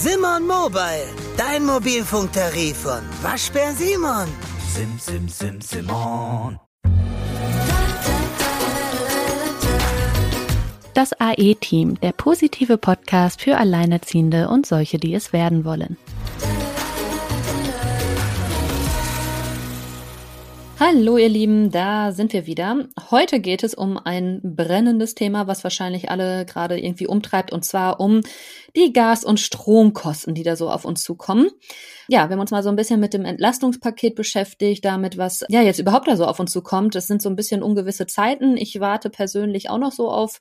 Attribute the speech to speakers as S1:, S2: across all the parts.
S1: Simon Mobile, dein Mobilfunktarif von Waschbär Simon.
S2: Sim, sim, sim, Simon.
S3: Das AE-Team, der positive Podcast für Alleinerziehende und solche, die es werden wollen. Hallo ihr Lieben, da sind wir wieder. Heute geht es um ein brennendes Thema, was wahrscheinlich alle gerade irgendwie umtreibt, und zwar um die Gas- und Stromkosten, die da so auf uns zukommen. Ja, wir haben uns mal so ein bisschen mit dem Entlastungspaket beschäftigt, damit was ja jetzt überhaupt da so auf uns zukommt. Das sind so ein bisschen ungewisse Zeiten. Ich warte persönlich auch noch so auf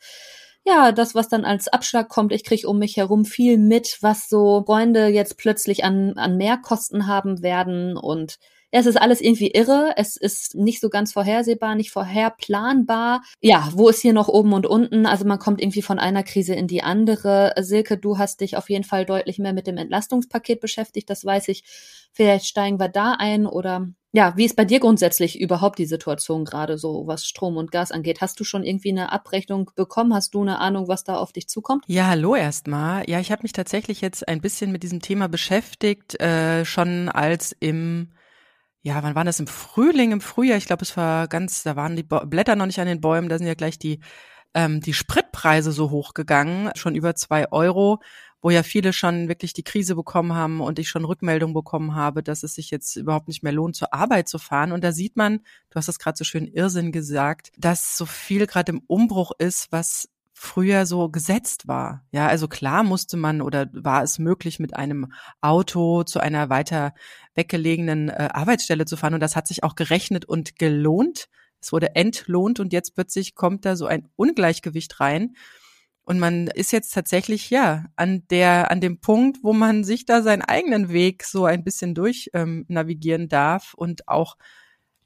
S3: ja, das, was dann als Abschlag kommt, ich kriege um mich herum viel mit, was so Freunde jetzt plötzlich an, an Mehrkosten haben werden und es ist alles irgendwie irre. Es ist nicht so ganz vorhersehbar, nicht vorherplanbar. Ja, wo ist hier noch oben und unten? Also man kommt irgendwie von einer Krise in die andere. Silke, du hast dich auf jeden Fall deutlich mehr mit dem Entlastungspaket beschäftigt. Das weiß ich. Vielleicht steigen wir da ein oder ja, wie ist bei dir grundsätzlich überhaupt die Situation gerade so, was Strom und Gas angeht? Hast du schon irgendwie eine Abrechnung bekommen? Hast du eine Ahnung, was da auf dich zukommt?
S4: Ja, hallo erstmal. Ja, ich habe mich tatsächlich jetzt ein bisschen mit diesem Thema beschäftigt, äh, schon als im ja, wann war das? Im Frühling, im Frühjahr, ich glaube, es war ganz, da waren die Blätter noch nicht an den Bäumen, da sind ja gleich die, ähm, die Spritpreise so hochgegangen, schon über zwei Euro, wo ja viele schon wirklich die Krise bekommen haben und ich schon Rückmeldung bekommen habe, dass es sich jetzt überhaupt nicht mehr lohnt, zur Arbeit zu fahren. Und da sieht man, du hast es gerade so schön Irrsinn gesagt, dass so viel gerade im Umbruch ist, was früher so gesetzt war. Ja, also klar musste man oder war es möglich, mit einem Auto zu einer weiter weggelegenen äh, Arbeitsstelle zu fahren. Und das hat sich auch gerechnet und gelohnt. Es wurde entlohnt und jetzt plötzlich kommt da so ein Ungleichgewicht rein. Und man ist jetzt tatsächlich, ja, an der, an dem Punkt, wo man sich da seinen eigenen Weg so ein bisschen durch ähm, navigieren darf und auch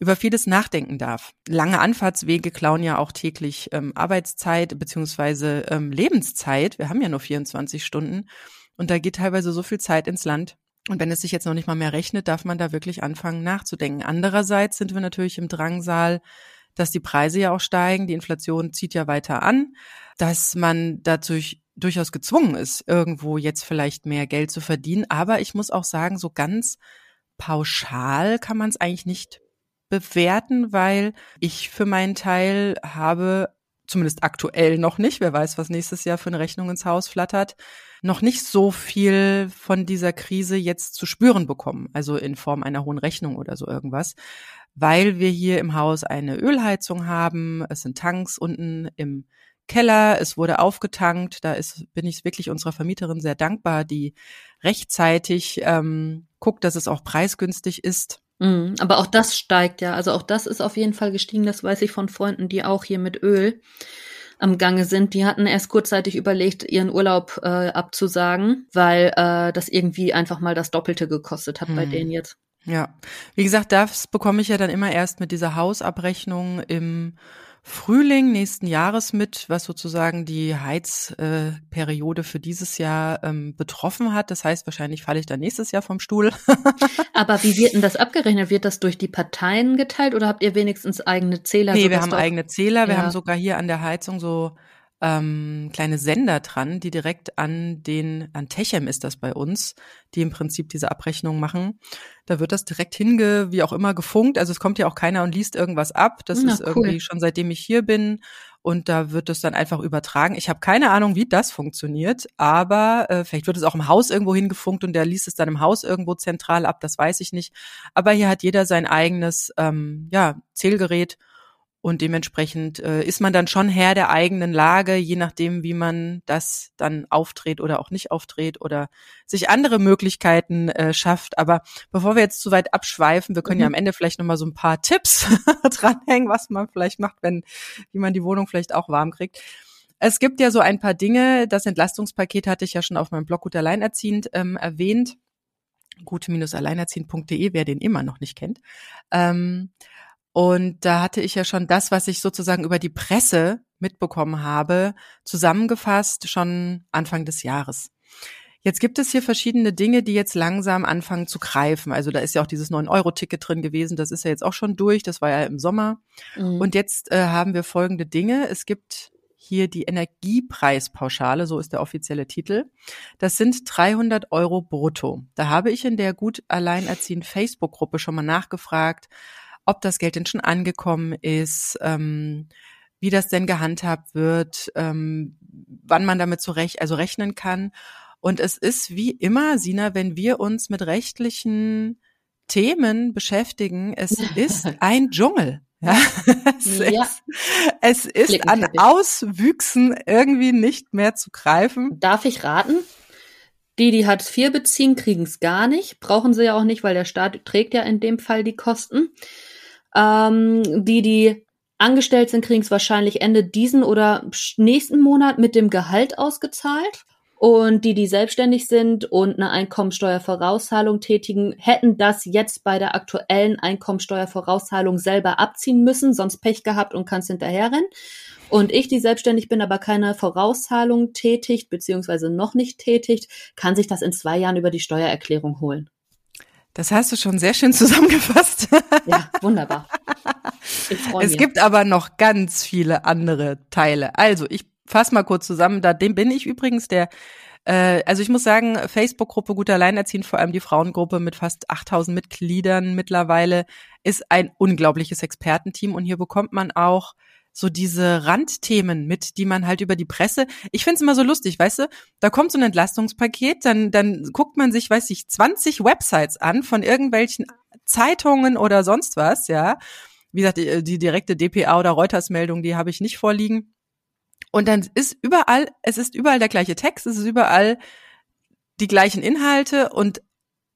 S4: über vieles nachdenken darf. Lange Anfahrtswege klauen ja auch täglich ähm, Arbeitszeit beziehungsweise ähm, Lebenszeit. Wir haben ja nur 24 Stunden und da geht teilweise so viel Zeit ins Land. Und wenn es sich jetzt noch nicht mal mehr rechnet, darf man da wirklich anfangen nachzudenken. Andererseits sind wir natürlich im Drangsal, dass die Preise ja auch steigen, die Inflation zieht ja weiter an, dass man dadurch durchaus gezwungen ist, irgendwo jetzt vielleicht mehr Geld zu verdienen. Aber ich muss auch sagen, so ganz pauschal kann man es eigentlich nicht bewerten, weil ich für meinen Teil habe, zumindest aktuell noch nicht, wer weiß, was nächstes Jahr für eine Rechnung ins Haus flattert, noch nicht so viel von dieser Krise jetzt zu spüren bekommen, also in Form einer hohen Rechnung oder so irgendwas, weil wir hier im Haus eine Ölheizung haben, es sind Tanks unten im Keller, es wurde aufgetankt, da ist, bin ich wirklich unserer Vermieterin sehr dankbar, die rechtzeitig ähm, guckt, dass es auch preisgünstig ist
S3: Mhm, aber auch das steigt ja. Also auch das ist auf jeden Fall gestiegen. Das weiß ich von Freunden, die auch hier mit Öl am Gange sind. Die hatten erst kurzzeitig überlegt, ihren Urlaub äh, abzusagen, weil äh, das irgendwie einfach mal das Doppelte gekostet hat hm. bei denen jetzt.
S4: Ja, wie gesagt, das bekomme ich ja dann immer erst mit dieser Hausabrechnung im Frühling nächsten Jahres mit, was sozusagen die Heizperiode äh, für dieses Jahr ähm, betroffen hat. Das heißt, wahrscheinlich falle ich dann nächstes Jahr vom Stuhl.
S3: Aber wie wird denn das abgerechnet? Wird das durch die Parteien geteilt oder habt ihr wenigstens eigene Zähler?
S4: Nee, wir haben eigene Zähler. Wir haben sogar hier an der Heizung so ähm, kleine Sender dran, die direkt an den, an Techem ist das bei uns, die im Prinzip diese Abrechnung machen. Da wird das direkt hinge, wie auch immer, gefunkt. Also es kommt ja auch keiner und liest irgendwas ab. Das Na, ist cool. irgendwie schon seitdem ich hier bin. Und da wird es dann einfach übertragen. Ich habe keine Ahnung, wie das funktioniert, aber äh, vielleicht wird es auch im Haus irgendwo hingefunkt und der liest es dann im Haus irgendwo zentral ab, das weiß ich nicht. Aber hier hat jeder sein eigenes ähm, ja, Zählgerät und dementsprechend äh, ist man dann schon Herr der eigenen Lage, je nachdem, wie man das dann auftritt oder auch nicht auftritt oder sich andere Möglichkeiten äh, schafft. Aber bevor wir jetzt zu weit abschweifen, wir können mhm. ja am Ende vielleicht nochmal so ein paar Tipps dranhängen, was man vielleicht macht, wenn, wie man die Wohnung vielleicht auch warm kriegt. Es gibt ja so ein paar Dinge. Das Entlastungspaket hatte ich ja schon auf meinem Blog Gut Alleinerziehend ähm, erwähnt. Gute-alleinerziehend.de, wer den immer noch nicht kennt. Ähm, und da hatte ich ja schon das, was ich sozusagen über die Presse mitbekommen habe, zusammengefasst schon Anfang des Jahres. Jetzt gibt es hier verschiedene Dinge, die jetzt langsam anfangen zu greifen. Also da ist ja auch dieses 9-Euro-Ticket drin gewesen. Das ist ja jetzt auch schon durch. Das war ja im Sommer. Mhm. Und jetzt äh, haben wir folgende Dinge. Es gibt hier die Energiepreispauschale, so ist der offizielle Titel. Das sind 300 Euro brutto. Da habe ich in der gut alleinerziehend Facebook-Gruppe schon mal nachgefragt, ob das Geld denn schon angekommen ist, ähm, wie das denn gehandhabt wird, ähm, wann man damit zurecht, also rechnen kann. Und es ist wie immer, Sina, wenn wir uns mit rechtlichen Themen beschäftigen, es ist ein Dschungel. Ja, es
S3: Ja.
S4: ist, es ist an. Auswüchsen irgendwie nicht mehr zu greifen.
S3: Darf ich raten? Die, die Hartz IV beziehen, kriegen es gar nicht. Brauchen sie ja auch nicht, weil der Staat trägt ja in dem Fall die Kosten. Ähm, die, die angestellt sind, kriegen es wahrscheinlich Ende diesen oder nächsten Monat mit dem Gehalt ausgezahlt. Und die, die selbstständig sind und eine Einkommensteuervorauszahlung tätigen, hätten das jetzt bei der aktuellen Einkommensteuervorauszahlung selber abziehen müssen, sonst Pech gehabt und kannst hinterherrennen. Und ich, die selbstständig bin, aber keine Vorauszahlung tätigt, beziehungsweise noch nicht tätigt, kann sich das in zwei Jahren über die Steuererklärung holen.
S4: Das hast du schon sehr schön zusammengefasst.
S3: Ja, wunderbar. Ich freue
S4: Es
S3: mich.
S4: gibt aber noch ganz viele andere Teile. Also ich fasse mal kurz zusammen. Da dem bin ich übrigens der. Äh, also ich muss sagen, Facebook-Gruppe Gut Alleinerziehend, vor allem die Frauengruppe mit fast 8000 Mitgliedern mittlerweile, ist ein unglaubliches Expertenteam und hier bekommt man auch so diese Randthemen mit, die man halt über die Presse. Ich find's immer so lustig, weißt du? Da kommt so ein Entlastungspaket, dann dann guckt man sich, weiß ich, 20 Websites an von irgendwelchen Zeitungen oder sonst was, ja. Wie gesagt, die, die direkte DPA oder Reuters-Meldung, die habe ich nicht vorliegen. Und dann ist überall, es ist überall der gleiche Text, es ist überall die gleichen Inhalte und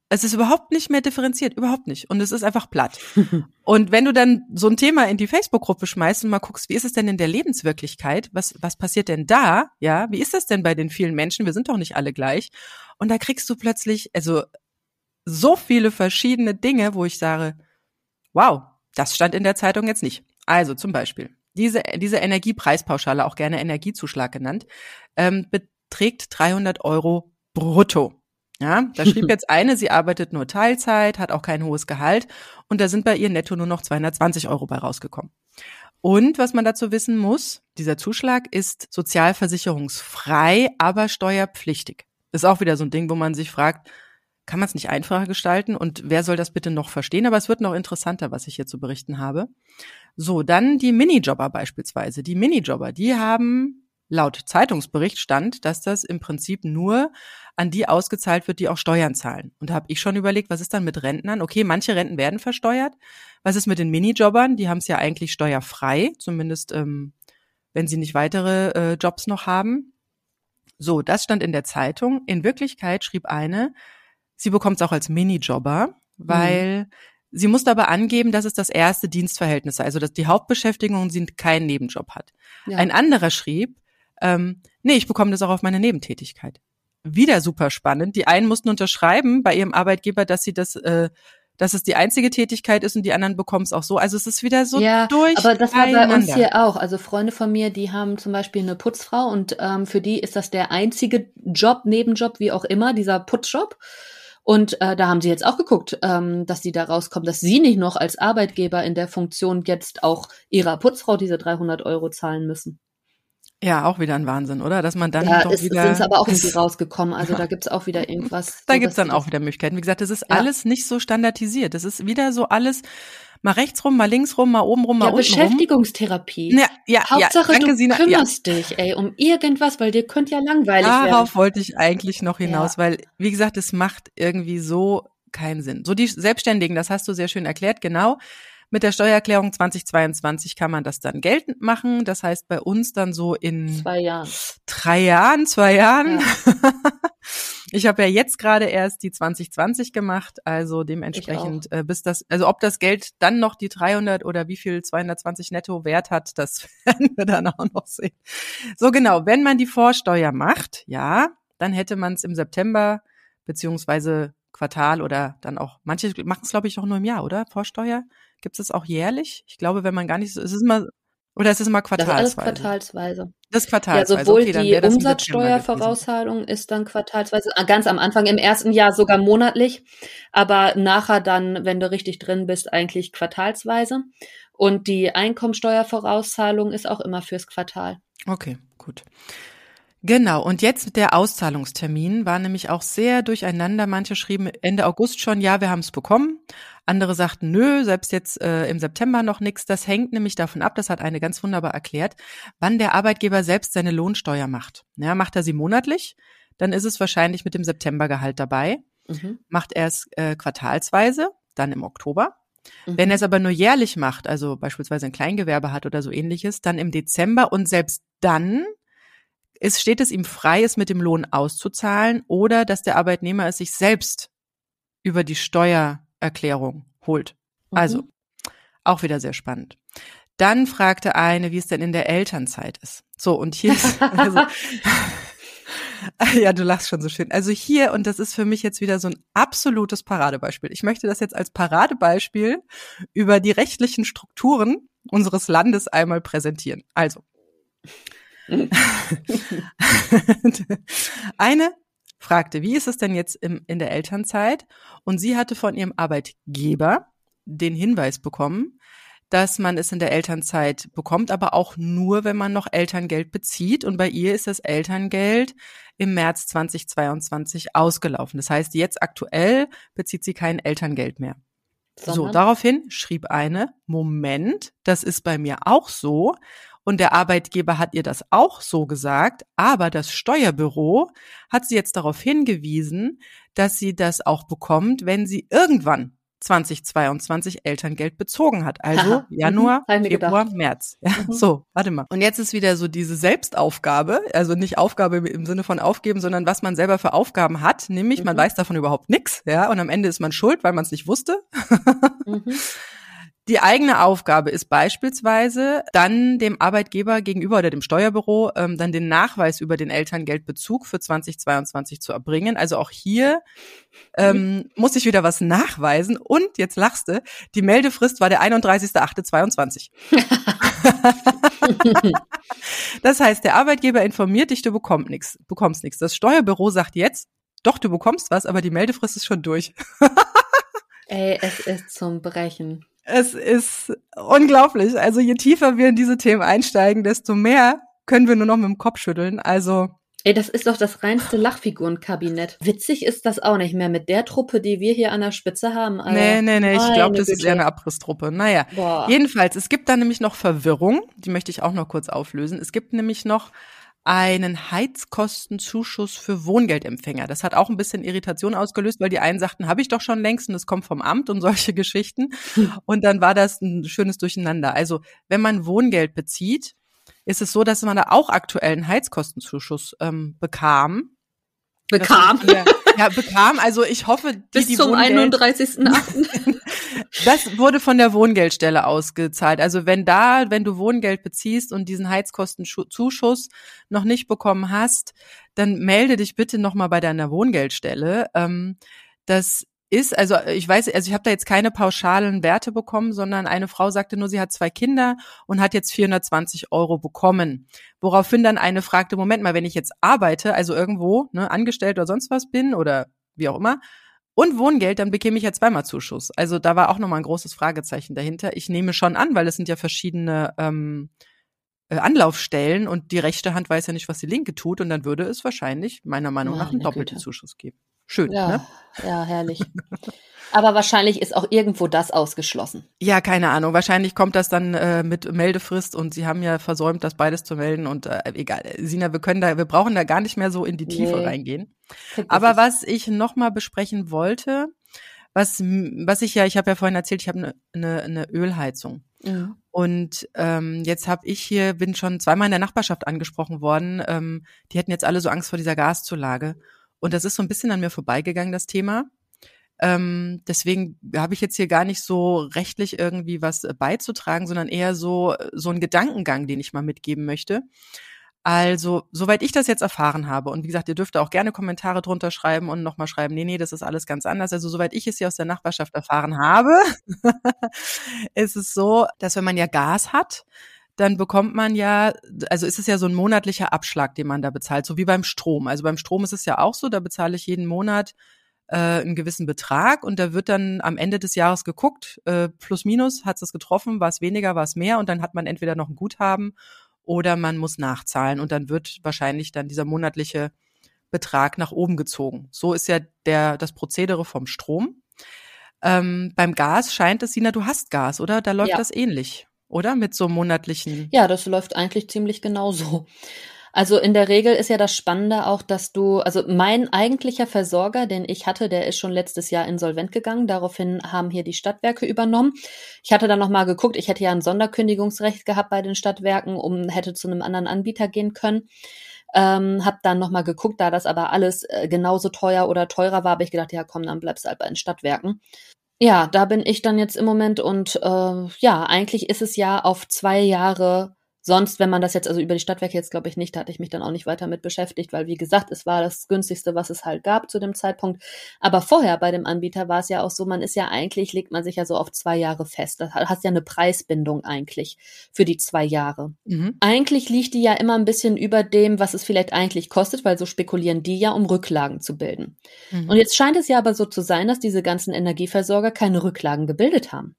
S4: es ist überhaupt nicht mehr differenziert, überhaupt nicht. Und es ist einfach platt. Und wenn du dann so ein Thema in die Facebook-Gruppe schmeißt und mal guckst, wie ist es denn in der Lebenswirklichkeit? Was, was passiert denn da? Ja, wie ist das denn bei den vielen Menschen? Wir sind doch nicht alle gleich. Und da kriegst du plötzlich, also so viele verschiedene Dinge, wo ich sage, wow, das stand in der Zeitung jetzt nicht. Also zum Beispiel, diese, diese Energiepreispauschale, auch gerne Energiezuschlag genannt, ähm, beträgt 300 Euro brutto. Ja, da schrieb jetzt eine, sie arbeitet nur Teilzeit, hat auch kein hohes Gehalt und da sind bei ihr netto nur noch 220 Euro bei rausgekommen. Und was man dazu wissen muss, dieser Zuschlag ist sozialversicherungsfrei, aber steuerpflichtig. Ist auch wieder so ein Ding, wo man sich fragt, kann man es nicht einfacher gestalten und wer soll das bitte noch verstehen? Aber es wird noch interessanter, was ich hier zu berichten habe. So, dann die Minijobber beispielsweise. Die Minijobber, die haben laut Zeitungsbericht stand, dass das im Prinzip nur an die ausgezahlt wird, die auch Steuern zahlen. Und da habe ich schon überlegt, was ist dann mit Rentnern? Okay, manche Renten werden versteuert. Was ist mit den Minijobbern? Die haben es ja eigentlich steuerfrei, zumindest ähm, wenn sie nicht weitere äh, Jobs noch haben. So, das stand in der Zeitung. In Wirklichkeit schrieb eine, sie bekommt es auch als Minijobber, weil mhm. sie musste aber angeben, dass es das erste Dienstverhältnis sei, also dass die Hauptbeschäftigung sie keinen Nebenjob hat. Ja. Ein anderer schrieb, ähm, nee, ich bekomme das auch auf meine Nebentätigkeit. Wieder super spannend. Die einen mussten unterschreiben bei ihrem Arbeitgeber, dass sie das, äh, dass es die einzige Tätigkeit ist und die anderen bekommen es auch so. Also es ist wieder so
S3: ja,
S4: durch.
S3: Aber das war bei uns hier auch. Also Freunde von mir, die haben zum Beispiel eine Putzfrau und ähm, für die ist das der einzige Job, Nebenjob, wie auch immer, dieser Putzjob. Und äh, da haben sie jetzt auch geguckt, ähm, dass die da rauskommen, dass sie nicht noch als Arbeitgeber in der Funktion jetzt auch ihrer Putzfrau diese 300 Euro zahlen müssen.
S4: Ja, auch wieder ein Wahnsinn, oder? Dass man dann
S3: ja,
S4: doch
S3: es,
S4: wieder.
S3: sind aber auch irgendwie rausgekommen. Also da gibt's auch wieder irgendwas.
S4: Da
S3: so,
S4: gibt's dann auch wieder Möglichkeiten. Wie gesagt, das ist
S3: Ja.
S4: alles nicht so standardisiert. Das ist wieder so alles mal rechts rum, mal links rum, mal oben rum, mal
S3: Ja,
S4: unten rum.
S3: Beschäftigungstherapie.
S4: Ja, ja,
S3: Hauptsache,
S4: ja, danke,
S3: du
S4: Sina. Ja,
S3: kümmerst dich, ey, um irgendwas, weil dir könnte ja langweilig werden.
S4: darauf wollte ich eigentlich noch hinaus,
S3: Ja.
S4: weil, wie gesagt, es macht irgendwie so keinen Sinn. So die Selbstständigen, das hast du sehr schön erklärt, genau. Mit der Steuererklärung 2022 kann man das dann geltend machen. Das heißt bei uns dann so in
S3: Zwei Jahren.
S4: drei Jahren, zwei Jahren. Ich habe ja jetzt gerade erst die 2020 gemacht, also dementsprechend äh, bis das, also ob das Geld dann noch die 300 oder wie viel 220 netto Wert hat, das werden wir dann auch noch sehen. So genau, wenn man die Vorsteuer macht, ja, dann hätte man es im September beziehungsweise Quartal oder dann auch, manche machen es glaube ich auch nur im Jahr, oder? Vorsteuer? Gibt es das auch jährlich? Ich glaube, wenn man gar nicht so, es ist immer, oder es ist immer
S3: Das ist alles
S4: quartalsweise.
S3: quartalsweise.
S4: Das ist
S3: Ja,
S4: quartalsweise.
S3: sowohl
S4: okay,
S3: die. Umsatzsteuervorauszahlung ist dann quartalsweise, ah, ganz am Anfang im ersten Jahr sogar monatlich, aber nachher dann, wenn du richtig drin bist, eigentlich quartalsweise. Und die Einkommensteuervorauszahlung ist auch immer fürs Quartal.
S4: Okay, gut. Genau, und jetzt der Auszahlungstermin war nämlich auch sehr durcheinander. Manche schrieben Ende August schon, ja, wir haben es bekommen. Andere sagten, nö, selbst jetzt äh, im September noch nichts. Das hängt nämlich davon ab, das hat eine ganz wunderbar erklärt, wann der Arbeitgeber selbst seine Lohnsteuer macht. Ja, macht er sie monatlich, dann ist es wahrscheinlich mit dem Septembergehalt dabei. Mhm. Macht er es äh, quartalsweise, dann im Oktober. Mhm. Wenn er es aber nur jährlich macht, also beispielsweise ein Kleingewerbe hat oder so ähnliches, dann im Dezember und selbst dann ist, steht es ihm frei, es mit dem Lohn auszuzahlen oder dass der Arbeitnehmer es sich selbst über die Steuererklärung holt. Mhm. Also, auch wieder sehr spannend. Dann fragte eine, wie es denn in der Elternzeit ist. So, und hier ist, also, ja, du lachst schon so schön. Also hier, und das ist für mich jetzt wieder so ein absolutes Paradebeispiel. Ich möchte das jetzt als Paradebeispiel über die rechtlichen Strukturen unseres Landes einmal präsentieren. Also, Eine fragte, wie ist es denn jetzt im, in der Elternzeit? Und sie hatte von ihrem Arbeitgeber den Hinweis bekommen, dass man es in der Elternzeit bekommt, aber auch nur, wenn man noch Elterngeld bezieht. Und bei ihr ist das Elterngeld im März 2022 ausgelaufen. Das heißt, jetzt aktuell bezieht sie kein Elterngeld mehr. Sondern? So, daraufhin schrieb eine, Moment, das ist bei mir auch so. Und der Arbeitgeber hat ihr das auch so gesagt, aber das Steuerbüro hat sie jetzt darauf hingewiesen, dass sie das auch bekommt, wenn sie irgendwann 2022 Elterngeld bezogen hat. Also Aha. Januar, mhm. Februar, gedacht. März. Ja, mhm. So, warte mal. Und jetzt ist wieder so diese Selbstaufgabe, also nicht Aufgabe im Sinne von aufgeben, sondern was man selber für Aufgaben hat, nämlich mhm. man weiß davon überhaupt nichts, ja, und am Ende ist man schuld, weil man es nicht wusste. Mhm. Die eigene Aufgabe ist beispielsweise dann dem Arbeitgeber gegenüber oder dem Steuerbüro ähm, dann den Nachweis über den Elterngeldbezug für 2022 zu erbringen. Also auch hier ähm, muss ich wieder was nachweisen. Und jetzt lachst du, die Meldefrist war der 31.08.22. das heißt, der Arbeitgeber informiert dich, du bekommst nichts, bekommst nichts. Das Steuerbüro sagt jetzt, doch, du bekommst was, aber die Meldefrist ist schon durch.
S3: Ey, es ist zum Brechen.
S4: Es ist unglaublich. Also je tiefer wir in diese Themen einsteigen, desto mehr können wir nur noch mit dem Kopf schütteln. Also
S3: Ey, das ist doch das reinste Lachfigurenkabinett. Witzig ist das auch nicht mehr mit der Truppe, die wir hier an der Spitze haben.
S4: Alter. Nee, nee, nee, ich glaube, das Güte. ist eher eine Abrisstruppe. Naja, Boah. jedenfalls, es gibt da nämlich noch Verwirrung, die möchte ich auch noch kurz auflösen. Es gibt nämlich noch einen Heizkostenzuschuss für Wohngeldempfänger. Das hat auch ein bisschen Irritation ausgelöst, weil die einen sagten, habe ich doch schon längst und es kommt vom Amt und solche Geschichten. Und dann war das ein schönes Durcheinander. Also wenn man Wohngeld bezieht, ist es so, dass man da auch aktuell einen Heizkostenzuschuss ähm, bekam.
S3: Bekam?
S4: Ja, ja, bekam. Also ich hoffe, die,
S3: Bis
S4: die
S3: zum 31.8.
S4: das wurde von der Wohngeldstelle ausgezahlt. Also wenn da, wenn du Wohngeld beziehst und diesen Heizkostenzuschuss noch nicht bekommen hast, dann melde dich bitte nochmal bei deiner Wohngeldstelle. Ähm, das ist, also ich weiß, also ich habe da jetzt keine pauschalen Werte bekommen, sondern eine Frau sagte nur, sie hat zwei Kinder und hat jetzt 420 Euro bekommen. Woraufhin dann eine fragte, Moment mal, wenn ich jetzt arbeite, also irgendwo, ne, angestellt oder sonst was bin oder wie auch immer, und Wohngeld, dann bekäme ich ja zweimal Zuschuss. Also da war auch nochmal ein großes Fragezeichen dahinter. Ich nehme schon an, weil es sind ja verschiedene ähm, äh, Anlaufstellen und die rechte Hand weiß ja nicht, was die linke tut und dann würde es wahrscheinlich meiner Meinung nach einen doppelten Güte. Zuschuss geben. Schön,
S3: ja,
S4: ne?
S3: Ja, herrlich. Aber wahrscheinlich ist auch irgendwo das ausgeschlossen.
S4: Ja, keine Ahnung. Wahrscheinlich kommt das dann äh, mit Meldefrist und Sie haben ja versäumt, das beides zu melden und äh, egal. Sina, wir können da, wir brauchen da gar nicht mehr so in die Tiefe nee. reingehen. Aber was ich nochmal besprechen wollte, was, was ich ja, ich habe ja vorhin erzählt, ich habe eine ne, ne Ölheizung. Mhm. Und ähm, jetzt habe ich hier, bin schon zweimal in der Nachbarschaft angesprochen worden, ähm, die hätten jetzt alle so Angst vor dieser Gaszulage. Und das ist so ein bisschen an mir vorbeigegangen, das Thema. Ähm, deswegen habe ich jetzt hier gar nicht so rechtlich irgendwie was äh, beizutragen, sondern eher so, so ein Gedankengang, den ich mal mitgeben möchte. Also, soweit ich das jetzt erfahren habe, und wie gesagt, ihr dürft auch gerne Kommentare drunter schreiben und nochmal schreiben, nee, nee, das ist alles ganz anders. Also, soweit ich es hier aus der Nachbarschaft erfahren habe, ist es so, dass wenn man ja Gas hat, dann bekommt man ja, also ist es ja so ein monatlicher Abschlag, den man da bezahlt, so wie beim Strom. Also beim Strom ist es ja auch so, da bezahle ich jeden Monat äh, einen gewissen Betrag und da wird dann am Ende des Jahres geguckt, äh, plus minus, hat es getroffen, war es weniger, war es mehr und dann hat man entweder noch ein Guthaben oder man muss nachzahlen und dann wird wahrscheinlich dann dieser monatliche Betrag nach oben gezogen. So ist ja der, das Prozedere vom Strom. Ähm, beim Gas scheint es, Sina, du hast Gas, oder? Da läuft
S3: Ja.
S4: das ähnlich, oder? Mit so monatlichen.
S3: Ja, das läuft eigentlich ziemlich genauso. Also in der Regel ist ja das Spannende auch, dass du, also mein eigentlicher Versorger, den ich hatte, der ist schon letztes Jahr insolvent gegangen. Daraufhin haben hier die Stadtwerke übernommen. Ich hatte dann nochmal geguckt, ich hätte ja ein Sonderkündigungsrecht gehabt bei den Stadtwerken, um hätte zu einem anderen Anbieter gehen können. Ähm, hab dann nochmal geguckt, da das aber alles äh, genauso teuer oder teurer war, habe ich gedacht, ja komm, dann bleibst du halt bei den Stadtwerken. Ja, da bin ich dann jetzt im Moment und äh, ja, eigentlich ist es ja auf zwei Jahre Sonst, wenn man das jetzt, also über die Stadtwerke jetzt glaube ich nicht, da hatte ich mich dann auch nicht weiter mit beschäftigt, weil wie gesagt, es war das günstigste, was es halt gab zu dem Zeitpunkt. Aber vorher bei dem Anbieter war es ja auch so, man ist ja eigentlich, legt man sich ja so auf zwei Jahre fest. Da hast ja eine Preisbindung eigentlich für die zwei Jahre.
S4: Mhm.
S3: Eigentlich liegt die ja immer ein bisschen über dem, was es vielleicht eigentlich kostet, weil so spekulieren die ja, um Rücklagen zu bilden.
S4: Mhm.
S3: Und jetzt scheint es ja aber so zu sein, dass diese ganzen Energieversorger keine Rücklagen gebildet haben.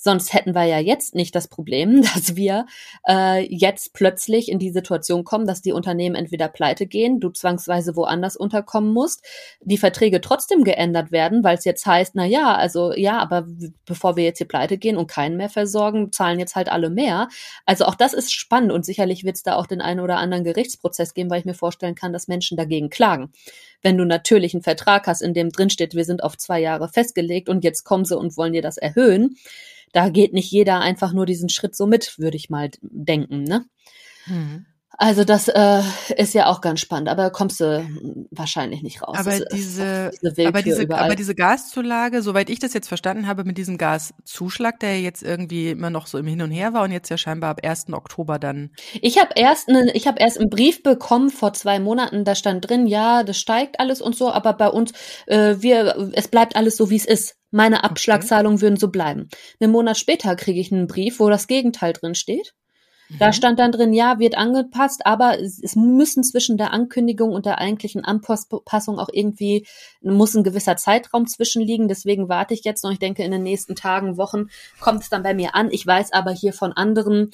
S3: Sonst hätten wir ja jetzt nicht das Problem, dass wir äh, jetzt plötzlich in die Situation kommen, dass die Unternehmen entweder pleite gehen, du zwangsweise woanders unterkommen musst, die Verträge trotzdem geändert werden, weil es jetzt heißt, na ja, also ja, aber bevor wir jetzt hier pleite gehen und keinen mehr versorgen, zahlen jetzt halt alle mehr. Also auch das ist spannend und sicherlich wird es da auch den einen oder anderen Gerichtsprozess geben, weil ich mir vorstellen kann, dass Menschen dagegen klagen. Wenn du natürlich einen Vertrag hast, in dem drin steht, wir sind auf zwei Jahre festgelegt und jetzt kommen sie und wollen dir das erhöhen, da geht nicht jeder einfach nur diesen Schritt so mit, würde ich mal denken, ne?
S4: Mhm.
S3: Also das äh, ist ja auch ganz spannend, aber kommst du wahrscheinlich nicht raus.
S4: Aber diese,
S3: diese
S4: aber diese, aber diese Gaszulage, soweit ich das jetzt verstanden habe, mit diesem Gaszuschlag, der jetzt irgendwie immer noch so im Hin und Her war und jetzt ja scheinbar ab 1. Oktober dann.
S3: Ich habe erst ne, ich habe erst einen Brief bekommen vor zwei Monaten, da stand drin, ja, das steigt alles und so, aber bei uns äh, wir es bleibt alles so wie es ist. Meine Abschlagszahlungen würden so bleiben. Einen Monat später kriege ich einen Brief, wo das Gegenteil drin steht. Da
S4: Mhm.
S3: stand dann drin, ja, wird angepasst, aber es, es müssen zwischen der Ankündigung und der eigentlichen Anpassung auch irgendwie, muss ein gewisser Zeitraum zwischenliegen. Deswegen warte ich jetzt noch. Ich denke, in den nächsten Tagen, Wochen kommt es dann bei mir an. Ich weiß aber hier von anderen,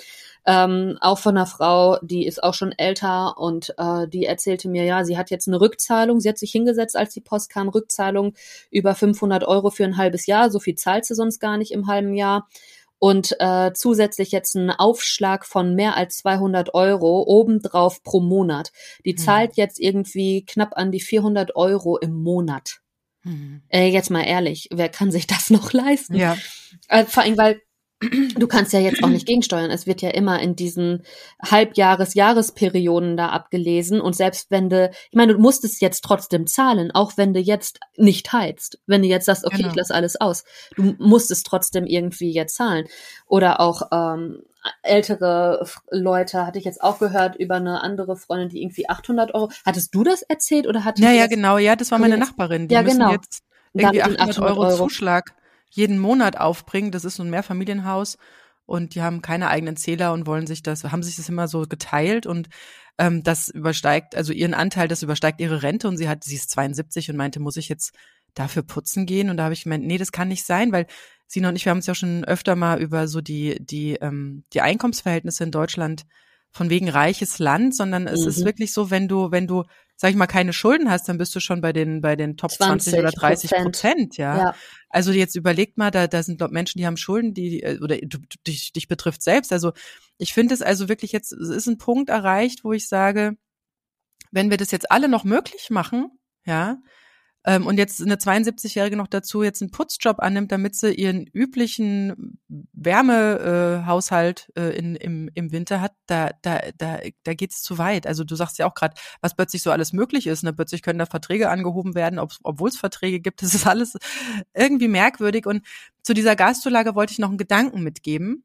S3: ähm, auch von einer Frau, die ist auch schon älter und äh, die erzählte mir, ja, sie hat jetzt eine Rückzahlung. Sie hat sich hingesetzt, als die Post kam, Rückzahlung über 500 Euro für ein halbes Jahr. So viel zahlt sie sonst gar nicht im halben Jahr und äh, zusätzlich jetzt einen Aufschlag von mehr als 200 Euro obendrauf pro Monat. Die
S4: Mhm.
S3: zahlt jetzt irgendwie knapp an die 400 Euro im Monat.
S4: Mhm.
S3: Äh, jetzt mal ehrlich, wer kann sich das noch leisten?
S4: Ja,
S3: Äh, vor allem, weil du kannst ja jetzt auch nicht gegensteuern. Es wird ja immer in diesen Halbjahres-Jahresperioden da abgelesen. Und selbst wenn du, ich meine, du musst es jetzt trotzdem zahlen, auch wenn du jetzt nicht heizt. Wenn du jetzt sagst, okay,
S4: Genau.
S3: ich lasse alles aus. Du musst es trotzdem irgendwie jetzt zahlen. Oder auch ähm, ältere Leute, hatte ich jetzt auch gehört über eine andere Freundin, die irgendwie 800 Euro. Hattest du das erzählt oder hattest
S4: ja,
S3: du
S4: ja, genau. Ja, das war meine. Nachbarin. Die
S3: Ja,
S4: müssen
S3: genau.
S4: jetzt irgendwie
S3: Damit
S4: 800,
S3: 800
S4: Euro,
S3: Euro.
S4: Zuschlag jeden Monat aufbringen. Das ist so ein Mehrfamilienhaus und die haben keine eigenen Zähler und wollen sich das, haben sich das immer so geteilt und ähm, das übersteigt, also ihren Anteil, das übersteigt ihre Rente und sie hat, sie ist 72 und meinte, muss ich jetzt dafür putzen gehen? Und da habe ich gemeint, nee, das kann nicht sein, weil sie und ich, wir haben uns ja schon öfter mal über so die, die, ähm, die Einkommensverhältnisse in Deutschland von wegen reiches Land, sondern es ist
S3: Mhm.
S4: wirklich so, wenn du, wenn du, sag ich mal, keine Schulden hast, dann bist du schon bei den, bei den Top 20, oder 30 Prozent, ja.
S3: Ja.
S4: Also jetzt überlegt mal, da, da sind Menschen, die haben Schulden, die, äh, oder du, du- dich, dich betrifft selbst. Also ich finde es also wirklich jetzt, es ist ein Punkt erreicht, wo ich sage, wenn wir das jetzt alle noch möglich machen, ja, ähm, und jetzt eine 72-Jährige noch dazu jetzt einen Putzjob annimmt, damit sie ihren üblichen Wärmehaushalt äh, in, im, im Winter hat, da, da, da, da geht's zu weit. Also du sagst ja auch gerade, was plötzlich so alles möglich ist. Ne? Plötzlich können da Verträge angehoben werden, ob, obwohl es Verträge gibt. Das ist alles irgendwie merkwürdig. Und zu dieser Gaszulage wollte ich noch einen Gedanken mitgeben.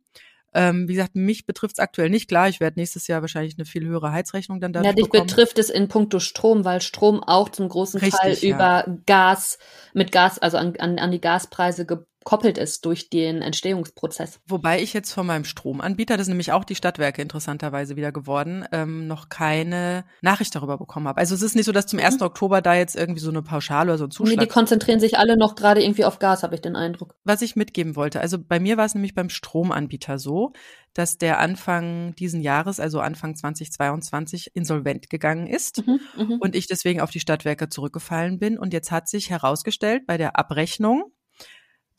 S4: Ähm, wie gesagt, mich betrifft es aktuell nicht. Klar, ich werde nächstes Jahr wahrscheinlich eine viel höhere Heizrechnung dann dadurch
S3: Ja, dich
S4: bekommen.
S3: betrifft es in puncto Strom, weil Strom auch zum großen Teil
S4: Richtig, ja.
S3: über Gas, mit Gas, also an, an, an die Gaspreise ge entkoppelt ist durch den Entstehungsprozess.
S4: Wobei ich jetzt von meinem Stromanbieter, das ist nämlich auch die Stadtwerke interessanterweise wieder geworden, ähm, noch keine Nachricht darüber bekommen habe. Also es ist nicht so, dass zum 1. Mhm. Oktober da jetzt irgendwie so eine Pauschale oder so ein Zuschlag.
S3: Nee, die konzentrieren sich alle noch gerade irgendwie auf Gas, habe ich den Eindruck.
S4: Was ich mitgeben wollte, also bei mir war es nämlich beim Stromanbieter so, dass der Anfang diesen Jahres, also Anfang 2022, insolvent gegangen ist mhm, mhm, und ich deswegen auf die Stadtwerke zurückgefallen bin. Und jetzt hat sich herausgestellt bei der Abrechnung,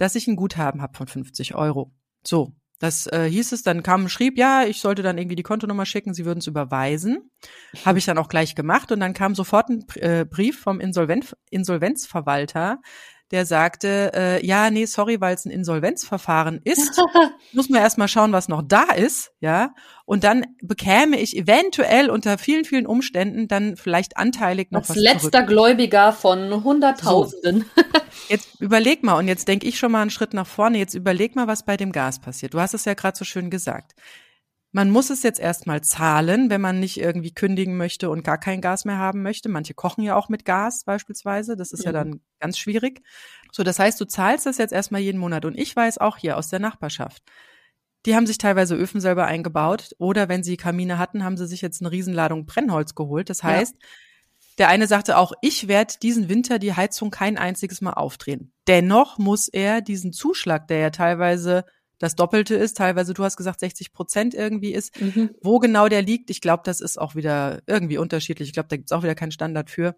S4: dass ich ein Guthaben habe von 50 Euro. So, das äh, hieß es, dann kam, schrieb, ja, ich sollte dann irgendwie die Kontonummer schicken, sie würden es überweisen. Habe ich dann auch gleich gemacht und dann kam sofort ein äh, Brief vom Insolvenz Insolvenzverwalter, der sagte, äh, ja, nee, sorry, weil es ein Insolvenzverfahren ist, muss man erstmal schauen, was noch da ist, ja. Und dann bekäme ich eventuell unter vielen, vielen Umständen dann vielleicht anteilig noch
S3: Als was letzter zurück. Gläubiger von Hunderttausenden.
S4: So. Jetzt überleg mal, und jetzt denke ich schon mal einen Schritt nach vorne, jetzt überleg mal, was bei dem Gas passiert. Du hast es ja gerade so schön gesagt. Man muss es jetzt erstmal zahlen, wenn man nicht irgendwie kündigen möchte und gar kein Gas mehr haben möchte. Manche kochen ja auch mit Gas beispielsweise. Das ist mhm. ja dann ganz schwierig. So, das heißt, du zahlst das jetzt erstmal jeden Monat. Und ich weiß auch hier aus der Nachbarschaft. Die haben sich teilweise Öfen selber eingebaut oder wenn sie Kamine hatten, haben sie sich jetzt eine Riesenladung Brennholz geholt. Das heißt, ja. der eine sagte auch, ich werde diesen Winter die Heizung kein einziges Mal aufdrehen. Dennoch muss er diesen Zuschlag, der ja teilweise das Doppelte ist. Teilweise, du hast gesagt, 60 Prozent irgendwie ist. Mhm. Wo genau der liegt, ich glaube, das ist auch wieder irgendwie unterschiedlich. Ich glaube, da gibt's auch wieder keinen Standard für.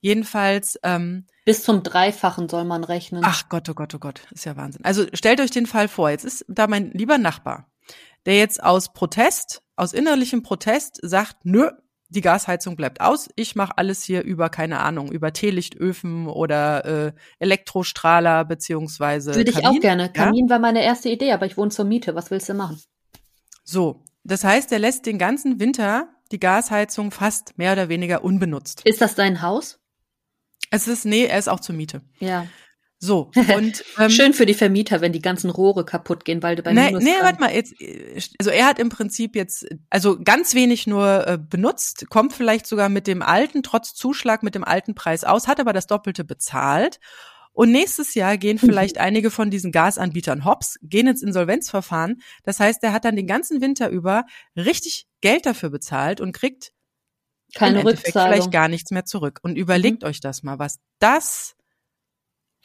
S4: Jedenfalls. Ähm,
S3: Bis zum Dreifachen soll man rechnen.
S4: Ach Gott, oh Gott, oh Gott, ist ja Wahnsinn. Also stellt euch den Fall vor, jetzt ist da mein lieber Nachbar, der jetzt aus Protest, aus innerlichem Protest sagt, nö, die Gasheizung bleibt aus. Ich mache alles hier über, keine Ahnung, über Teelichtöfen oder äh, Elektrostrahler beziehungsweise.
S3: Würde ich
S4: Kamin.
S3: auch gerne. Kamin ja? war meine erste Idee, aber ich wohne zur Miete. Was willst du machen?
S4: So, das heißt, er lässt den ganzen Winter die Gasheizung fast mehr oder weniger unbenutzt.
S3: Ist das dein Haus?
S4: Es ist, nee, er ist auch zur Miete.
S3: Ja.
S4: So, und
S3: ähm, schön für die Vermieter, wenn die ganzen Rohre kaputt gehen, weil du bei
S4: nee, Minus Nee, warte mal, jetzt also er hat im Prinzip jetzt also ganz wenig nur äh, benutzt, kommt vielleicht sogar mit dem alten trotz Zuschlag mit dem alten Preis aus, hat aber das doppelte bezahlt. Und nächstes Jahr gehen mhm. vielleicht mhm. einige von diesen Gasanbietern hops, gehen ins Insolvenzverfahren. Das heißt, er hat dann den ganzen Winter über richtig Geld dafür bezahlt und kriegt
S3: keine Rückzahlung.
S4: vielleicht gar nichts mehr zurück. Und überlegt mhm. euch das mal, was das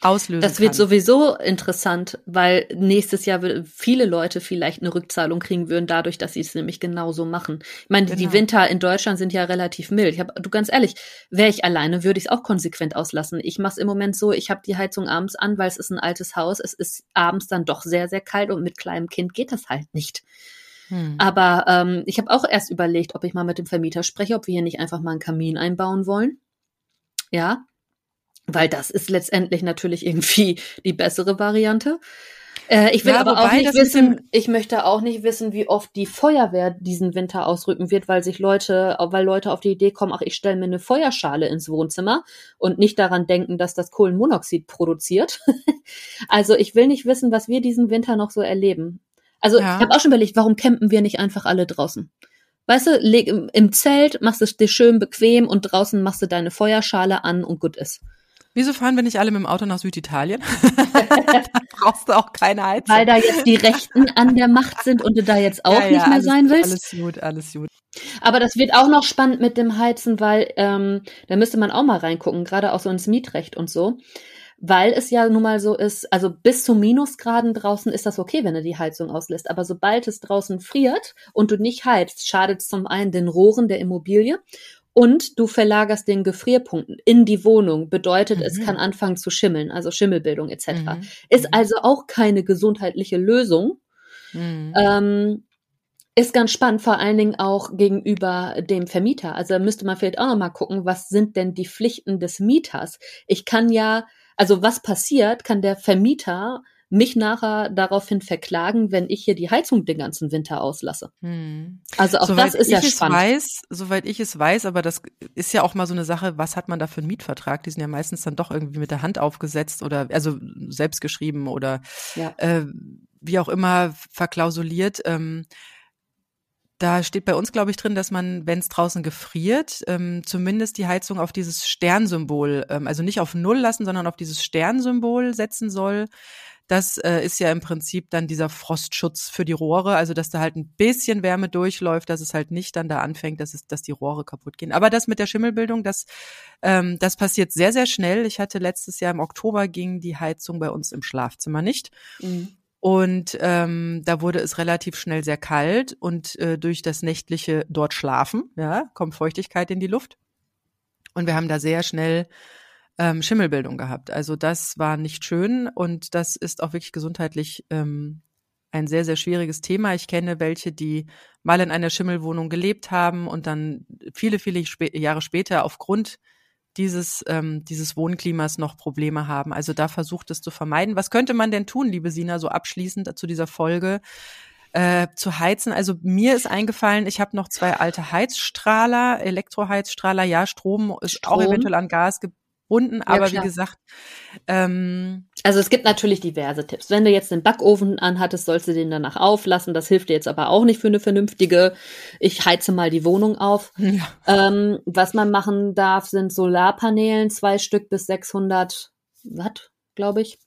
S4: auslösen
S3: Das wird
S4: kann.
S3: sowieso interessant, weil nächstes Jahr viele Leute vielleicht eine Rückzahlung kriegen würden, dadurch, dass sie es nämlich genauso machen. Ich meine, genau. die Winter in Deutschland sind ja relativ mild. Ich hab, du ganz ehrlich, wäre ich alleine, würde ich es auch konsequent auslassen. Ich mache es im Moment so, ich habe die Heizung abends an, weil es ist ein altes Haus. Es ist abends dann doch sehr, sehr kalt und mit kleinem Kind geht das halt nicht. Hm. Aber ähm, ich habe auch erst überlegt, ob ich mal mit dem Vermieter spreche, ob wir hier nicht einfach mal einen Kamin einbauen wollen. Ja, weil das ist letztendlich natürlich irgendwie die bessere Variante. Äh, ich will ja, aber auch nicht wissen, ich möchte auch nicht wissen, wie oft die Feuerwehr diesen Winter ausrücken wird, weil sich Leute, weil Leute auf die Idee kommen, ach, ich stelle mir eine Feuerschale ins Wohnzimmer und nicht daran denken, dass das Kohlenmonoxid produziert. also ich will nicht wissen, was wir diesen Winter noch so erleben. Also ja. ich habe auch schon überlegt, warum campen wir nicht einfach alle draußen? Weißt du, leg im Zelt, machst du es dir schön bequem und draußen machst du deine Feuerschale an und gut ist.
S4: Wieso fahren wir nicht alle mit dem Auto nach Süditalien? da brauchst du auch keine Heizung.
S3: Weil da jetzt die Rechten an der Macht sind und du da jetzt auch ja, ja, nicht mehr
S4: alles,
S3: sein willst.
S4: Alles gut, alles gut.
S3: Aber das wird auch noch spannend mit dem Heizen, weil ähm, da müsste man auch mal reingucken, gerade auch so ins Mietrecht und so. Weil es ja nun mal so ist, also bis zu Minusgraden draußen ist das okay, wenn du die Heizung auslässt. Aber sobald es draußen friert und du nicht heizt, schadet es zum einen den Rohren der Immobilie und du verlagerst den Gefrierpunkt in die Wohnung. Bedeutet, mhm. es kann anfangen zu schimmeln, also Schimmelbildung etc. Mhm. Ist mhm. also auch keine gesundheitliche Lösung. Mhm. Ähm, ist ganz spannend, vor allen Dingen auch gegenüber dem Vermieter. Also da müsste man vielleicht auch noch mal gucken, was sind denn die Pflichten des Mieters? Ich kann ja, also was passiert, kann der Vermieter mich nachher daraufhin verklagen, wenn ich hier die Heizung den ganzen Winter auslasse. Hm. Also auch soweit das ist ja spannend.
S4: Weiß, soweit ich es weiß, aber das ist ja auch mal so eine Sache, was hat man da für einen Mietvertrag? Die sind ja meistens dann doch irgendwie mit der Hand aufgesetzt oder also selbst geschrieben oder ja. äh, wie auch immer verklausuliert. Ähm, da steht bei uns, glaube ich, drin, dass man, wenn es draußen gefriert, ähm, zumindest die Heizung auf dieses Sternsymbol, ähm, also nicht auf Null lassen, sondern auf dieses Sternsymbol setzen soll Das äh, ist ja im Prinzip dann dieser Frostschutz für die Rohre, also dass da halt ein bisschen Wärme durchläuft, dass es halt nicht dann da anfängt, dass es, dass die Rohre kaputt gehen. Aber das mit der Schimmelbildung, das, ähm, das passiert sehr, sehr schnell. Ich hatte letztes Jahr im Oktober ging die Heizung bei uns im Schlafzimmer nicht. Mhm. Und ähm, da wurde es relativ schnell sehr kalt und äh, durch das nächtliche dort schlafen, ja, kommt Feuchtigkeit in die Luft. Und wir haben da sehr schnell ähm, Schimmelbildung gehabt. Also das war nicht schön und das ist auch wirklich gesundheitlich ähm, ein sehr, sehr schwieriges Thema. Ich kenne welche, die mal in einer Schimmelwohnung gelebt haben und dann viele, viele Sp Jahre später aufgrund dieses, ähm, dieses Wohnklimas noch Probleme haben. Also da versucht es zu vermeiden. Was könnte man denn tun, liebe Sina, so abschließend zu dieser Folge? Äh, zu heizen. Also mir ist eingefallen, ich habe noch zwei alte Heizstrahler, Elektroheizstrahler. Ja, Strom ist Strom. auch eventuell an Gas gebunden, aber ja, wie gesagt.
S3: Ähm, also es gibt natürlich diverse Tipps. Wenn du jetzt den Backofen anhattest, sollst du den danach auflassen. Das hilft dir jetzt aber auch nicht für eine vernünftige, ich heize mal die Wohnung auf. Ja. Ähm, was man machen darf, sind Solarpanelen, zwei Stück bis 600 Watt, glaube ich.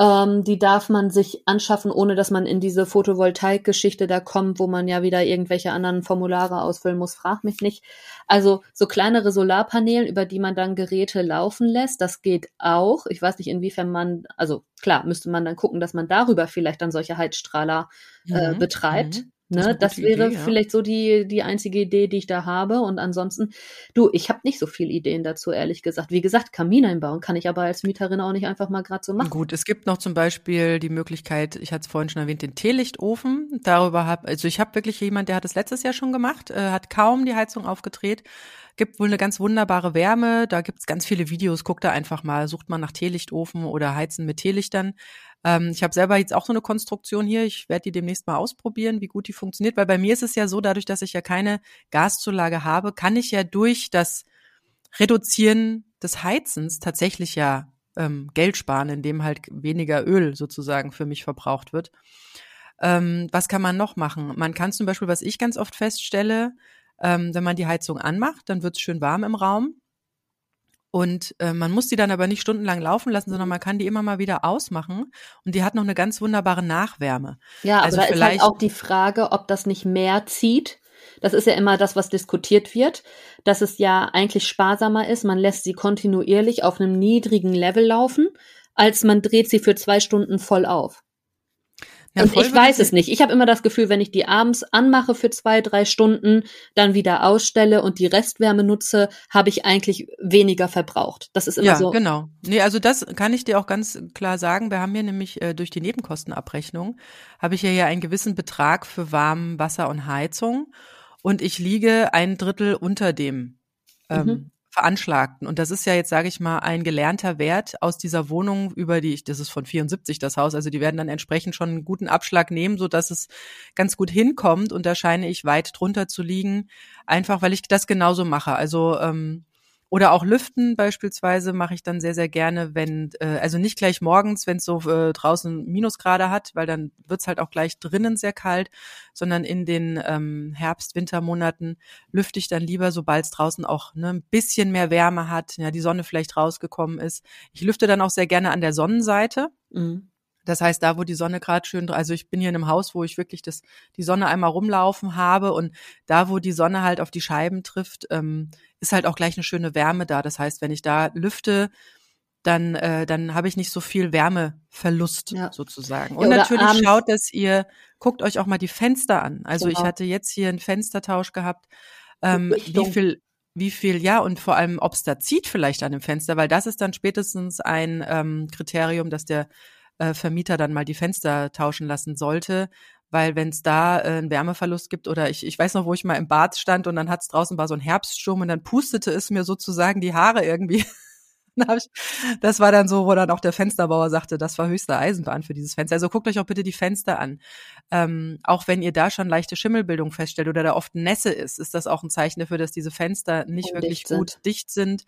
S3: Ähm, die darf man sich anschaffen, ohne dass man in diese Photovoltaik-Geschichte da kommt, wo man ja wieder irgendwelche anderen Formulare ausfüllen muss. Frag mich nicht. Also so kleinere Solarpaneelen, über die man dann Geräte laufen lässt, das geht auch. Ich weiß nicht, inwiefern man, also klar, müsste man dann gucken, dass man darüber vielleicht dann solche Heizstrahler äh, mhm. betreibt. Mhm. Ne, das, das wäre Idee, ja. vielleicht so die, die einzige Idee, die ich da habe. Und ansonsten, du, ich habe nicht so viele Ideen dazu, ehrlich gesagt. Wie gesagt, Kamin einbauen kann ich aber als Mieterin auch nicht einfach mal gerade so machen.
S4: Gut, es gibt noch zum Beispiel die Möglichkeit, ich hatte es vorhin schon erwähnt, den Teelichtofen. Darüber habe, also ich habe wirklich jemand, der hat es letztes Jahr schon gemacht, äh, hat kaum die Heizung aufgedreht, gibt wohl eine ganz wunderbare Wärme. Da gibt's ganz viele Videos. Guckt da einfach mal, sucht mal nach Teelichtofen oder Heizen mit Teelichtern. Ähm, ich habe selber jetzt auch so eine Konstruktion hier. Ich werde die demnächst mal ausprobieren, wie gut die funktioniert, weil bei mir ist es ja so, dadurch, dass ich ja keine Gaszulage habe, kann ich ja durch das Reduzieren des Heizens tatsächlich ja ähm, Geld sparen, indem halt weniger Öl sozusagen für mich verbraucht wird. Ähm, was kann man noch machen? Man kann zum Beispiel, was ich ganz oft feststelle, ähm, wenn man die Heizung anmacht, dann wird es schön warm im Raum. Und äh, man muss die dann aber nicht stundenlang laufen lassen, sondern man kann die immer mal wieder ausmachen. Und die hat noch eine ganz wunderbare Nachwärme.
S3: Ja, also aber da ist halt auch die Frage, ob das nicht mehr zieht. Das ist ja immer das, was diskutiert wird, dass es ja eigentlich sparsamer ist. Man lässt sie kontinuierlich auf einem niedrigen Level laufen, als man dreht sie für zwei Stunden voll auf. Ja, und ich weiß es nicht. Ich habe immer das Gefühl, wenn ich die abends anmache für zwei, drei Stunden, dann wieder ausstelle und die Restwärme nutze, habe ich eigentlich weniger verbraucht. Das ist immer
S4: ja,
S3: so.
S4: Ja, genau. Nee, also das kann ich dir auch ganz klar sagen. Wir haben hier nämlich äh, durch die Nebenkostenabrechnung habe ich ja hier einen gewissen Betrag für warm Wasser und Heizung und ich liege ein Drittel unter dem. Ähm, mhm veranschlagten. Und das ist ja jetzt, sage ich mal, ein gelernter Wert aus dieser Wohnung, über die ich, das ist von 74 das Haus, also die werden dann entsprechend schon einen guten Abschlag nehmen, so dass es ganz gut hinkommt. Und da scheine ich weit drunter zu liegen, einfach weil ich das genauso mache. Also ähm, oder auch Lüften beispielsweise mache ich dann sehr, sehr gerne, wenn, äh, also nicht gleich morgens, wenn es so äh, draußen Minusgrade hat, weil dann wird's halt auch gleich drinnen sehr kalt, sondern in den ähm, Herbst-, Wintermonaten lüfte ich dann lieber, sobald es draußen auch ne, ein bisschen mehr Wärme hat, ja, die Sonne vielleicht rausgekommen ist. Ich lüfte dann auch sehr gerne an der Sonnenseite. Mhm. Das heißt, da, wo die Sonne gerade schön, also ich bin hier in einem Haus, wo ich wirklich das, die Sonne einmal rumlaufen habe und da, wo die Sonne halt auf die Scheiben trifft, ähm, ist halt auch gleich eine schöne Wärme da. Das heißt, wenn ich da lüfte, dann, äh, dann habe ich nicht so viel Wärmeverlust ja. sozusagen. Und ja, natürlich schaut, dass ihr, guckt euch auch mal die Fenster an. Also genau. ich hatte jetzt hier einen Fenstertausch gehabt. Ähm, wie viel wie viel, ja, und vor allem, ob es da zieht vielleicht an dem Fenster, weil das ist dann spätestens ein ähm, Kriterium, dass der äh, Vermieter dann mal die Fenster tauschen lassen sollte. Weil wenn es da äh, einen Wärmeverlust gibt oder ich, ich weiß noch, wo ich mal im Bad stand und dann hat's draußen war so ein Herbststurm und dann pustete es mir sozusagen die Haare irgendwie. das war dann so, wo dann auch der Fensterbauer sagte, das war höchste Eisenbahn für dieses Fenster. Also guckt euch auch bitte die Fenster an. Ähm, auch wenn ihr da schon leichte Schimmelbildung feststellt oder da oft Nässe ist, ist das auch ein Zeichen dafür, dass diese Fenster nicht wirklich gut sind. dicht sind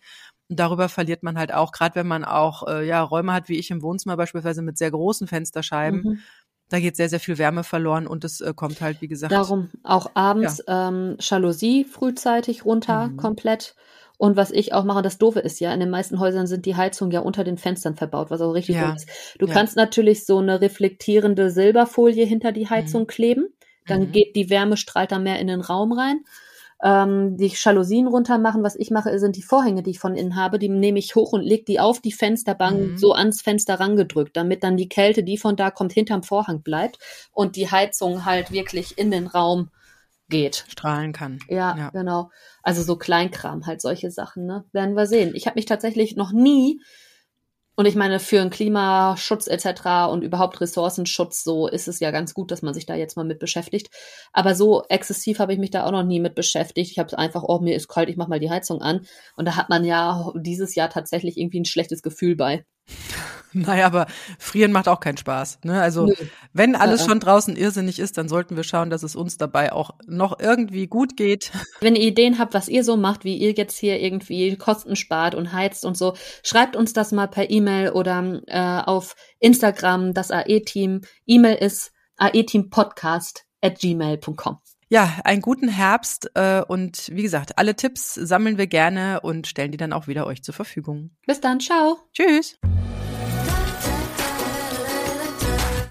S4: und darüber verliert man halt auch, gerade wenn man auch äh, ja Räume hat, wie ich im Wohnzimmer beispielsweise mit sehr großen Fensterscheiben. Mhm. Da geht sehr, sehr viel Wärme verloren und es äh, kommt halt, wie gesagt.
S3: Darum auch abends ja. ähm, Jalousie frühzeitig runter, mhm. komplett. Und was ich auch mache, das Doofe ist ja, in den meisten Häusern sind die Heizungen ja unter den Fenstern verbaut, was auch richtig
S4: Ja.
S3: ist. Du
S4: Ja.
S3: kannst natürlich so eine reflektierende Silberfolie hinter die Heizung kleben. Dann
S4: Mhm.
S3: geht die Wärme, strahlt da mehr in den Raum rein. Ähm, die Jalousien runter machen. Was ich mache, sind die Vorhänge, die ich von innen habe, die nehme ich hoch und lege die auf die Fensterbank
S4: Mhm.
S3: so ans Fenster rangedrückt, damit dann die Kälte, die von da kommt, hinterm Vorhang bleibt und die Heizung halt wirklich in den Raum geht.
S4: Strahlen kann.
S3: Ja,
S4: Ja.
S3: genau. Also so Kleinkram, halt solche Sachen, ne? Werden wir sehen. Ich habe mich tatsächlich noch nie, und ich meine, für einen Klimaschutz etc. und überhaupt Ressourcenschutz, so ist es ja ganz gut, dass man sich da jetzt mal mit beschäftigt. Aber so exzessiv habe ich mich da auch noch nie mit beschäftigt. Ich habe einfach, oh, mir ist kalt, ich mach mal die Heizung an. Und da hat man ja dieses Jahr tatsächlich irgendwie ein schlechtes Gefühl bei.
S4: Naja, aber frieren macht auch keinen Spaß. Ne? Also
S3: Nö.
S4: wenn alles
S3: äh.
S4: schon draußen irrsinnig ist, dann sollten wir schauen, dass es uns dabei auch noch irgendwie gut geht.
S3: Wenn ihr Ideen habt, was ihr so macht, wie ihr jetzt hier irgendwie Kosten spart und heizt und so, schreibt uns das mal per E-Mail oder äh, auf Instagram, das AE-Team. E-Mail ist aeteampodcast at gmail.com.
S4: Ja, einen guten Herbst äh, und wie gesagt, alle Tipps sammeln wir gerne und stellen die dann auch wieder euch zur Verfügung.
S3: Bis dann, ciao.
S4: Tschüss.